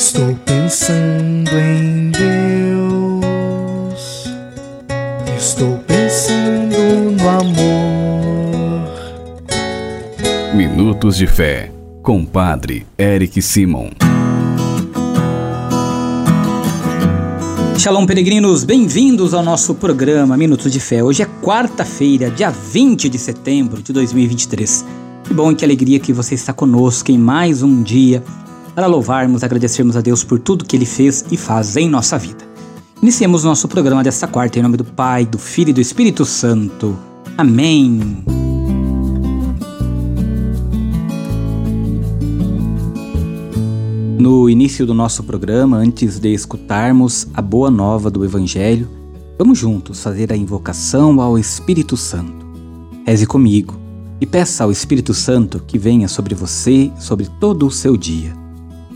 Estou pensando em Deus. Estou pensando no amor. Minutos de Fé, com Padre Eric Simon. Shalom, peregrinos, bem-vindos ao nosso programa Minutos de Fé. Hoje é quarta-feira, dia 20 de setembro de 2023. Que bom e que alegria que você está conosco em mais um dia para louvarmos, agradecermos a Deus por tudo que Ele fez e faz em nossa vida. Iniciemos nosso programa desta quarta em nome do Pai, do Filho e do Espírito Santo. Amém. No início do nosso programa, antes de escutarmos a boa nova do Evangelho, vamos juntos fazer a invocação ao Espírito Santo. Reze comigo e peça ao Espírito Santo que venha sobre você, sobre todo o seu dia.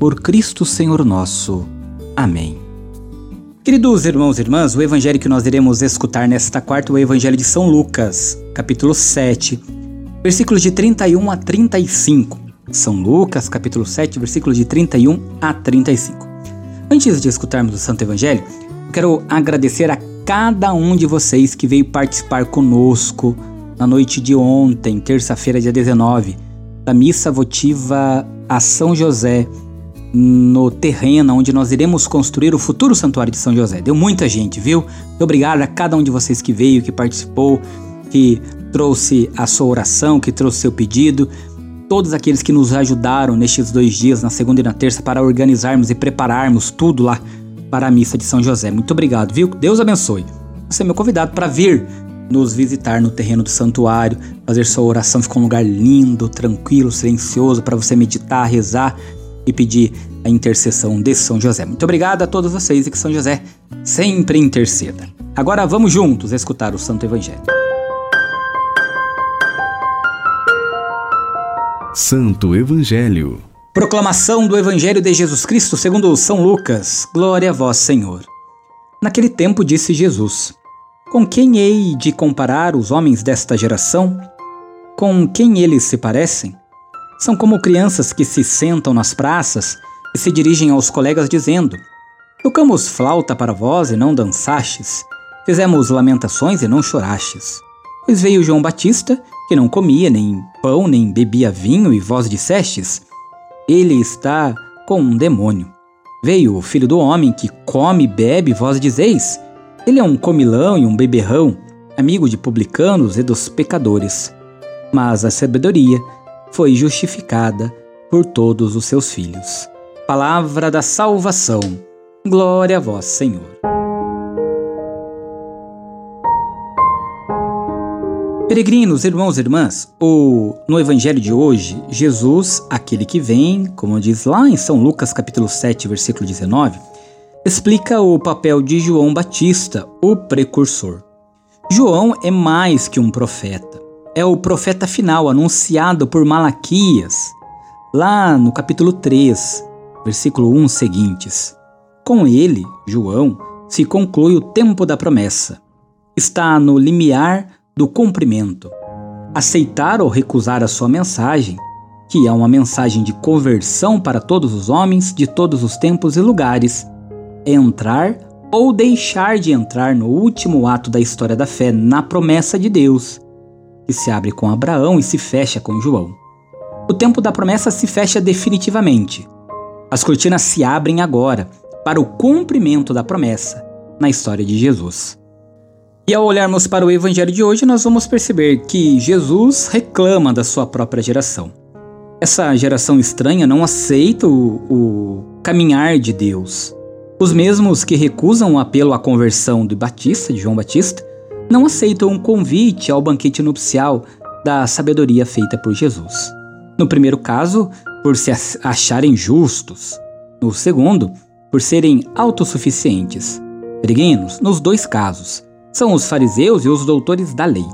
por Cristo Senhor nosso. Amém. Queridos irmãos e irmãs, o evangelho que nós iremos escutar nesta quarta é o evangelho de São Lucas, capítulo 7, versículos de 31 a 35. São Lucas, capítulo 7, versículos de 31 a 35. Antes de escutarmos o Santo Evangelho, quero agradecer a cada um de vocês que veio participar conosco na noite de ontem, terça-feira, dia 19, da missa votiva a São José, no terreno onde nós iremos construir o futuro santuário de São José. Deu muita gente, viu? Muito obrigado a cada um de vocês que veio, que participou, que trouxe a sua oração, que trouxe seu pedido. Todos aqueles que nos ajudaram nestes dois dias, na segunda e na terça, para organizarmos e prepararmos tudo lá para a missa de São José. Muito obrigado, viu? Deus abençoe. Você é meu convidado para vir nos visitar no terreno do santuário, fazer sua oração. Ficou um lugar lindo, tranquilo, silencioso para você meditar, rezar e pedir a intercessão de São José. Muito obrigado a todos vocês e que São José sempre interceda. Agora vamos juntos escutar o Santo Evangelho. Santo Evangelho. Proclamação do Evangelho de Jesus Cristo segundo São Lucas. Glória a vós, Senhor. Naquele tempo disse Jesus: Com quem hei de comparar os homens desta geração? Com quem eles se parecem? São como crianças que se sentam nas praças e se dirigem aos colegas dizendo: Tocamos flauta para vós e não dançastes, fizemos lamentações e não chorastes. Pois veio João Batista, que não comia nem pão nem bebia vinho, e vós dissestes: Ele está com um demônio. Veio o filho do homem, que come e bebe, vós dizeis: Ele é um comilão e um beberrão, amigo de publicanos e dos pecadores. Mas a sabedoria foi justificada por todos os seus filhos. Palavra da salvação. Glória a vós, Senhor. Peregrinos, irmãos e irmãs, o, no evangelho de hoje, Jesus, aquele que vem, como diz lá em São Lucas capítulo 7, versículo 19, explica o papel de João Batista, o precursor. João é mais que um profeta é o profeta final anunciado por Malaquias, lá no capítulo 3, versículo 1 seguintes. Com ele, João, se conclui o tempo da promessa. Está no limiar do cumprimento. Aceitar ou recusar a sua mensagem, que é uma mensagem de conversão para todos os homens de todos os tempos e lugares, entrar ou deixar de entrar no último ato da história da fé na promessa de Deus que se abre com Abraão e se fecha com João. O tempo da promessa se fecha definitivamente. As cortinas se abrem agora para o cumprimento da promessa na história de Jesus. E ao olharmos para o evangelho de hoje, nós vamos perceber que Jesus reclama da sua própria geração. Essa geração estranha não aceita o, o caminhar de Deus. Os mesmos que recusam o apelo à conversão de Batista, de João Batista, não aceitam um convite ao banquete nupcial da sabedoria feita por Jesus. No primeiro caso, por se acharem justos. No segundo, por serem autossuficientes. Peregrinos, nos dois casos, são os fariseus e os doutores da lei.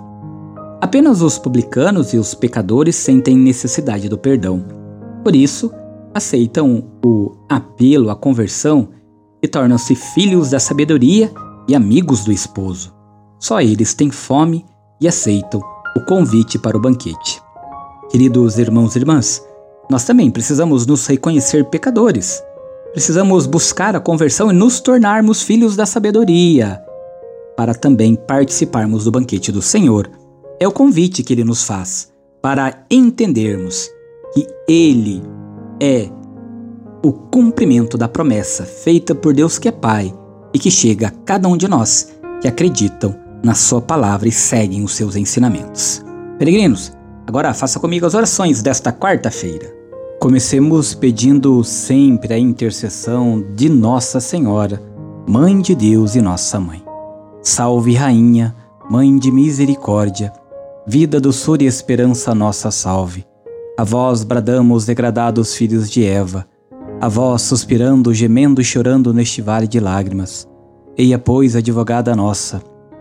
Apenas os publicanos e os pecadores sentem necessidade do perdão. Por isso, aceitam o apelo à conversão e tornam-se filhos da sabedoria e amigos do esposo. Só eles têm fome e aceitam o convite para o banquete. Queridos irmãos e irmãs, nós também precisamos nos reconhecer pecadores. Precisamos buscar a conversão e nos tornarmos filhos da sabedoria, para também participarmos do banquete do Senhor. É o convite que ele nos faz para entendermos que ele é o cumprimento da promessa feita por Deus que é Pai e que chega a cada um de nós que acreditam na Sua palavra e seguem os seus ensinamentos. Peregrinos, agora faça comigo as orações desta quarta-feira. Comecemos pedindo sempre a intercessão de Nossa Senhora, Mãe de Deus e Nossa Mãe. Salve, Rainha, Mãe de Misericórdia, vida, doçura e esperança, nossa salve. A vós bradamos, degradados filhos de Eva, a vós suspirando, gemendo e chorando neste vale de lágrimas. Eia, pois, advogada nossa,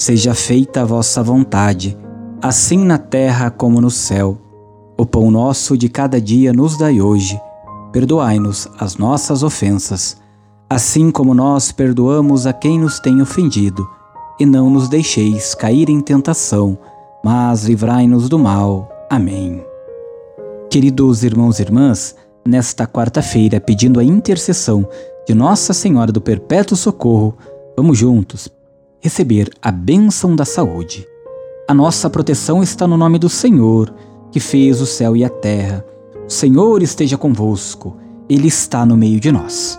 Seja feita a vossa vontade, assim na terra como no céu. O pão nosso de cada dia nos dai hoje. Perdoai-nos as nossas ofensas, assim como nós perdoamos a quem nos tem ofendido. E não nos deixeis cair em tentação, mas livrai-nos do mal. Amém. Queridos irmãos e irmãs, nesta quarta-feira, pedindo a intercessão de Nossa Senhora do Perpétuo Socorro, vamos juntos receber a bênção da saúde. A nossa proteção está no nome do Senhor, que fez o céu e a terra. O Senhor esteja convosco, Ele está no meio de nós.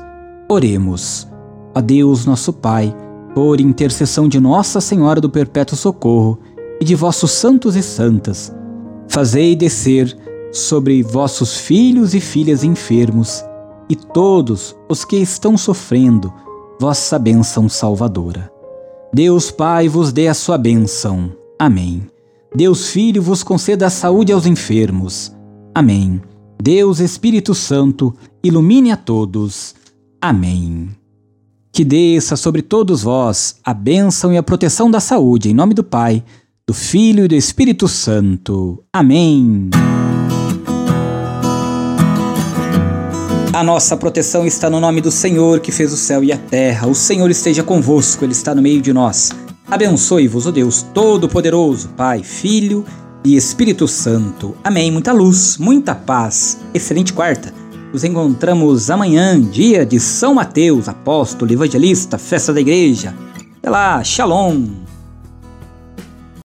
Oremos. A Deus, nosso Pai, por intercessão de Nossa Senhora do Perpétuo Socorro e de vossos santos e santas, fazei descer sobre vossos filhos e filhas enfermos e todos os que estão sofrendo vossa bênção salvadora. Deus Pai vos dê a sua bênção. Amém. Deus Filho vos conceda a saúde aos enfermos. Amém. Deus Espírito Santo ilumine a todos. Amém. Que desça sobre todos vós a bênção e a proteção da saúde, em nome do Pai, do Filho e do Espírito Santo. Amém. A nossa proteção está no nome do Senhor que fez o céu e a terra. O Senhor esteja convosco, Ele está no meio de nós. Abençoe-vos, o Deus Todo-Poderoso, Pai, Filho e Espírito Santo. Amém. Muita luz, muita paz. Excelente quarta. Nos encontramos amanhã, dia de São Mateus, apóstolo, evangelista, festa da igreja. Até lá, shalom.